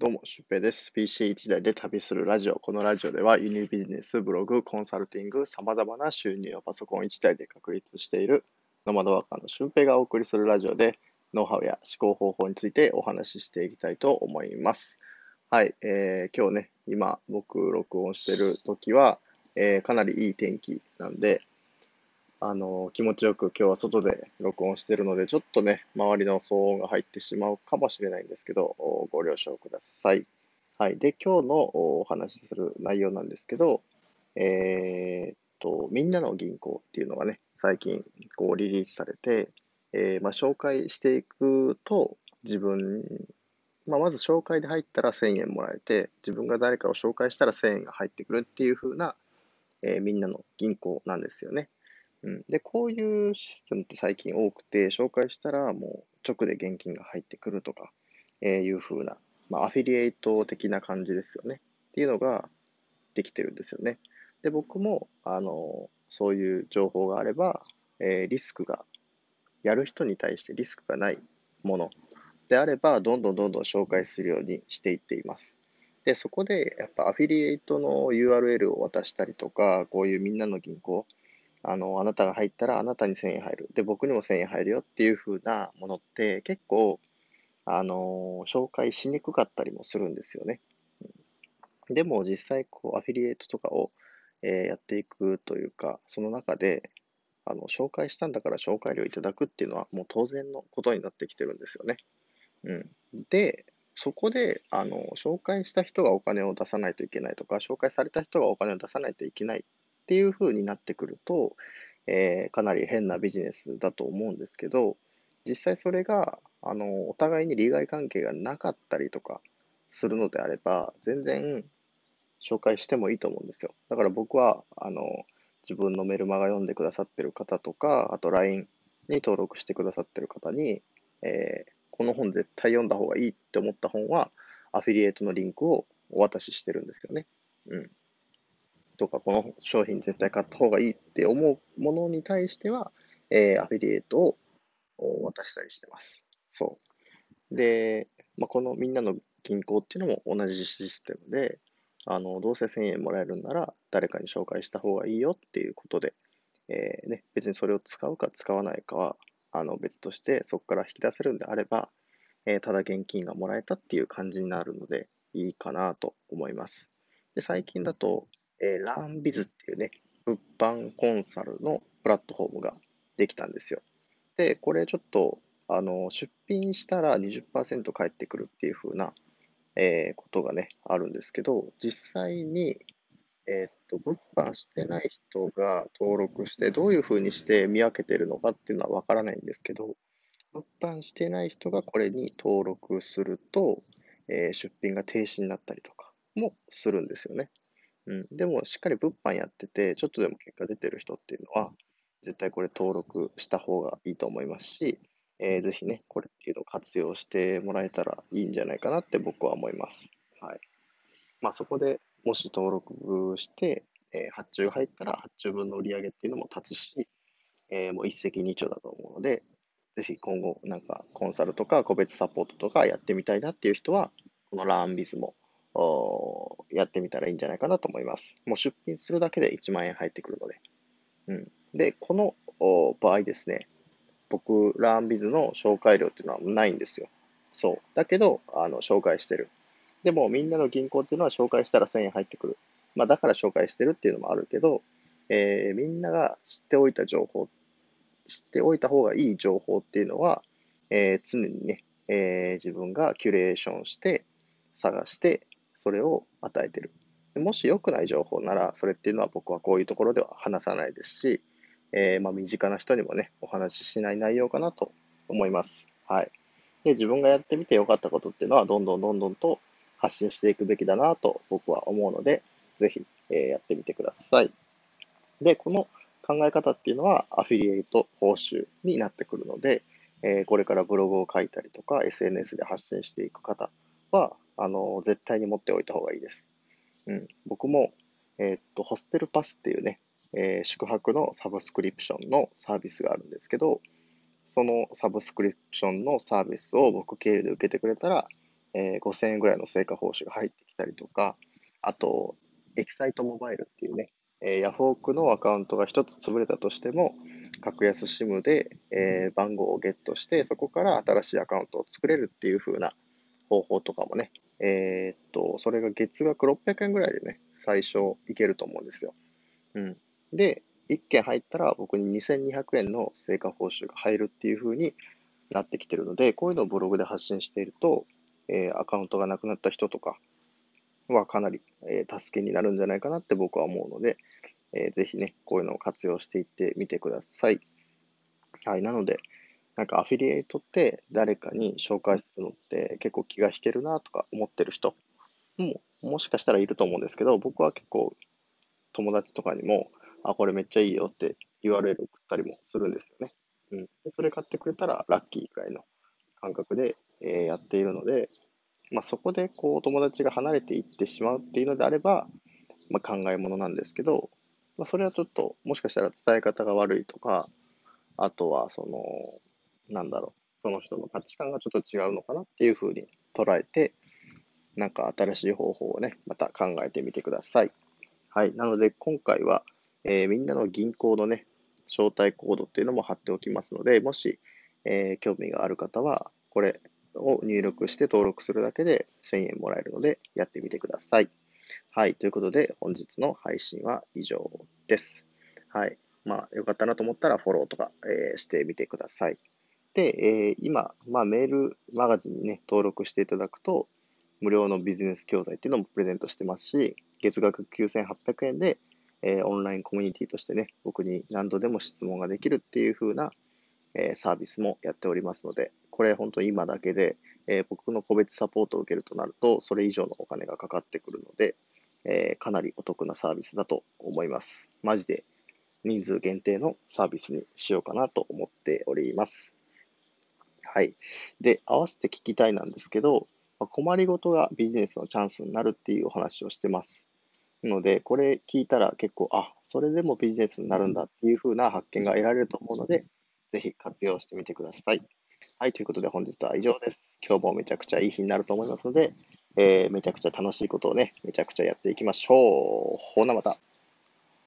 どうも、シュウペイです。PC1 台で旅するラジオ。このラジオでは、輸入ビジネス、ブログ、コンサルティング、様々な収入をパソコン1台で確立しているノマドワーカーのシュウペイがお送りするラジオで、ノウハウや思考方法についてお話ししていきたいと思います。はい、えー、今日ね、今僕録音してる時は、えー、かなりいい天気なんで、あの、気持ちよく今日は外で録音してるので、ちょっとね、周りの騒音が入ってしまうかもしれないんですけど、ご了承ください。はい。で、今日のお話しする内容なんですけど、えー、っと、みんなの銀行っていうのがね、最近こうリリースされて、えー、まあ、紹介していくと、自分、まあ、まず紹介で入ったら1000円もらえて、自分が誰かを紹介したら1000円が入ってくるっていう風な、えー、みんなの銀行なんですよね。うん、で、こういうシステムって最近多くて、紹介したらもう直で現金が入ってくるとか、えー、いう風な、まあ、アフィリエイト的な感じですよね。っていうのができてるんですよね。で、僕も、あの、そういう情報があれば、えー、リスクが、やる人に対してリスクがないものであれば、どんどんどんどん紹介するようにしていっています。で、そこで、やっぱアフィリエイトの URL を渡したりとか、こういうみんなの銀行、あの、あなたが入ったらあなたに1000円入る。で、僕にも1000円入るよっていう風なものって結構、あの、紹介しにくかったりもするんですよね。でも実際、こう、アフィリエイトとかを、えー、やっていくというか、その中で、あの、紹介したんだから紹介料いただくっていうのはもう当然のことになってきてるんですよね。うん。で、そこで、あの、紹介した人がお金を出さないといけないとか、紹介された人がお金を出さないといけないっていう風になってくると、えー、かなり変なビジネスだと思うんですけど、実際それが、あの、お互いに利害関係がなかったりとかするのであれば、全然紹介してもいいと思うんですよ。だから僕は、あの、自分のメルマガ読んでくださってる方とか、あと LINE に登録してくださってる方に、えー、この本絶対読んだ方がいいって思った本は、アフィリエイトのリンクをお渡ししてるんですよね。うん。とか、この商品絶対買った方がいいって思うものに対しては、えー、アフィリエイトを渡したりしてます。そう。で、まあ、このみんなの銀行っていうのも同じシステムで、あの、どうせ1000円もらえるんなら、誰かに紹介した方がいいよっていうことで、えー、ね、別にそれを使うか使わないかは、あの、別として、そこから引き出せるんであれば、えー、ただ現金がもらえたっていう感じになるので、いいかなと思います。で、最近だと、えー、ランビズっていうね、物販コンサルのプラットフォームができたんですよ。で、これちょっと、あの、出品したら20%返ってくるっていう風な、えー、ことがね、あるんですけど、実際に、えー、っと、物販してない人が登録して、どういう風にして見分けてるのかっていうのはわからないんですけど、物販してない人がこれに登録すると、えー、出品が停止になったりとかもするんですよね。うん。でも、しっかり物販やってて、ちょっとでも結果出てる人っていうのは、絶対これ登録した方がいいと思いますし、えー、ぜひね、これっていうのを活用してもらえたらいいんじゃないかなって僕は思います。はい。まあ、そこでもし登録して、えー、発注入ったら発注分の売り上げっていうのも立つし、えー、もう一石二鳥だと思うので、ぜひ今後なんかコンサルとか個別サポートとかやってみたいなっていう人は、このラーンビズもやってみたらいいんじゃないかなと思います。もう出品するだけで1万円入ってくるので。うん。で、この場合ですね、僕、ラーンビズの紹介料っていうのはないんですよ。そう。だけど、あの、紹介してる。でも、みんなの銀行っていうのは紹介したら1000円入ってくる。まあ、だから紹介してるっていうのもあるけど、えー、みんなが知っておいた情報、知っておいた方がいい情報っていうのは、えー、常にね、えー、自分がキュレーションして、探して、それを与えてる。もし良くない情報なら、それっていうのは僕はこういうところでは話さないですし、えー、まあ身近な人にもね、お話ししない内容かなと思います。はい。で、自分がやってみて良かったことっていうのは、どんどんどんどんと発信していくべきだなと僕は思うので、ぜひ、えー、やってみてください。で、この考え方っていうのは、アフィリエイト報酬になってくるので、えー、これからブログを書いたりとか、SNS で発信していく方は、あの、絶対に持っておいた方がいいです。うん。僕も、えー、っと、ホステルパスっていうね、えー、宿泊のサブスクリプションのサービスがあるんですけど、そのサブスクリプションのサービスを僕経由で受けてくれたら、えー、5000円ぐらいの成果報酬が入ってきたりとか、あと、エキサイトモバイルっていうね、えー、ヤフオクのアカウントが1つ潰れたとしても、格安 SIM で、えー、番号をゲットして、そこから新しいアカウントを作れるっていう風な方法とかもね、えー、っと、それが月額600円ぐらいでね、最初いけると思うんですよ。うん。で、1件入ったら僕に2200円の成果報酬が入るっていう風になってきてるので、こういうのをブログで発信していると、えー、アカウントがなくなった人とかはかなり、えー、助けになるんじゃないかなって僕は思うので、えー、ぜひね、こういうのを活用していってみてください。はい。なので、なんかアフィリエイトって誰かに紹介するのって結構気が引けるなとか思ってる人ももしかしたらいると思うんですけど、僕は結構友達とかにも、あ、これめっちゃいいよって言われるったりもするんですよね。うん。でそれ買ってくれたらラッキーくらいの感覚で、えー、やっているので、まあ、そこでこう友達が離れていってしまうっていうのであれば、まあ、考えものなんですけど、まあ、それはちょっともしかしたら伝え方が悪いとか、あとはその、なんだろう、その人の価値観がちょっと違うのかなっていうふうに捉えて、なんか新しい方法をね、また考えてみてください。はい。なので今回は、えー、みんなの銀行のね、招待コードっていうのも貼っておきますので、もし、えー、興味がある方は、これを入力して登録するだけで1000円もらえるので、やってみてください。はい。ということで、本日の配信は以上です。はい。まあ、よかったなと思ったらフォローとか、えー、してみてください。で、えー、今、まあ、メールマガジンにね、登録していただくと、無料のビジネス教材っていうのもプレゼントしてますし、月額9800円で、えー、オンラインコミュニティとしてね、僕に何度でも質問ができるっていう風な、えー、サービスもやっておりますので、これ本当今だけで、えー、僕の個別サポートを受けるとなると、それ以上のお金がかかってくるので、えかなりお得なサービスだと思います。マジで人数限定のサービスにしようかなと思っております。はい。で、合わせて聞きたいなんですけど、ま困りごとがビジネスのチャンスになるっていうお話をしてます。ので、これ聞いたら結構、あ、それでもビジネスになるんだっていう風な発見が得られると思うので、ぜひ活用してみてください。はい、ということで本日は以上です。今日もめちゃくちゃいい日になると思いますので、えー、めちゃくちゃ楽しいことをね、めちゃくちゃやっていきましょう。ほなまた。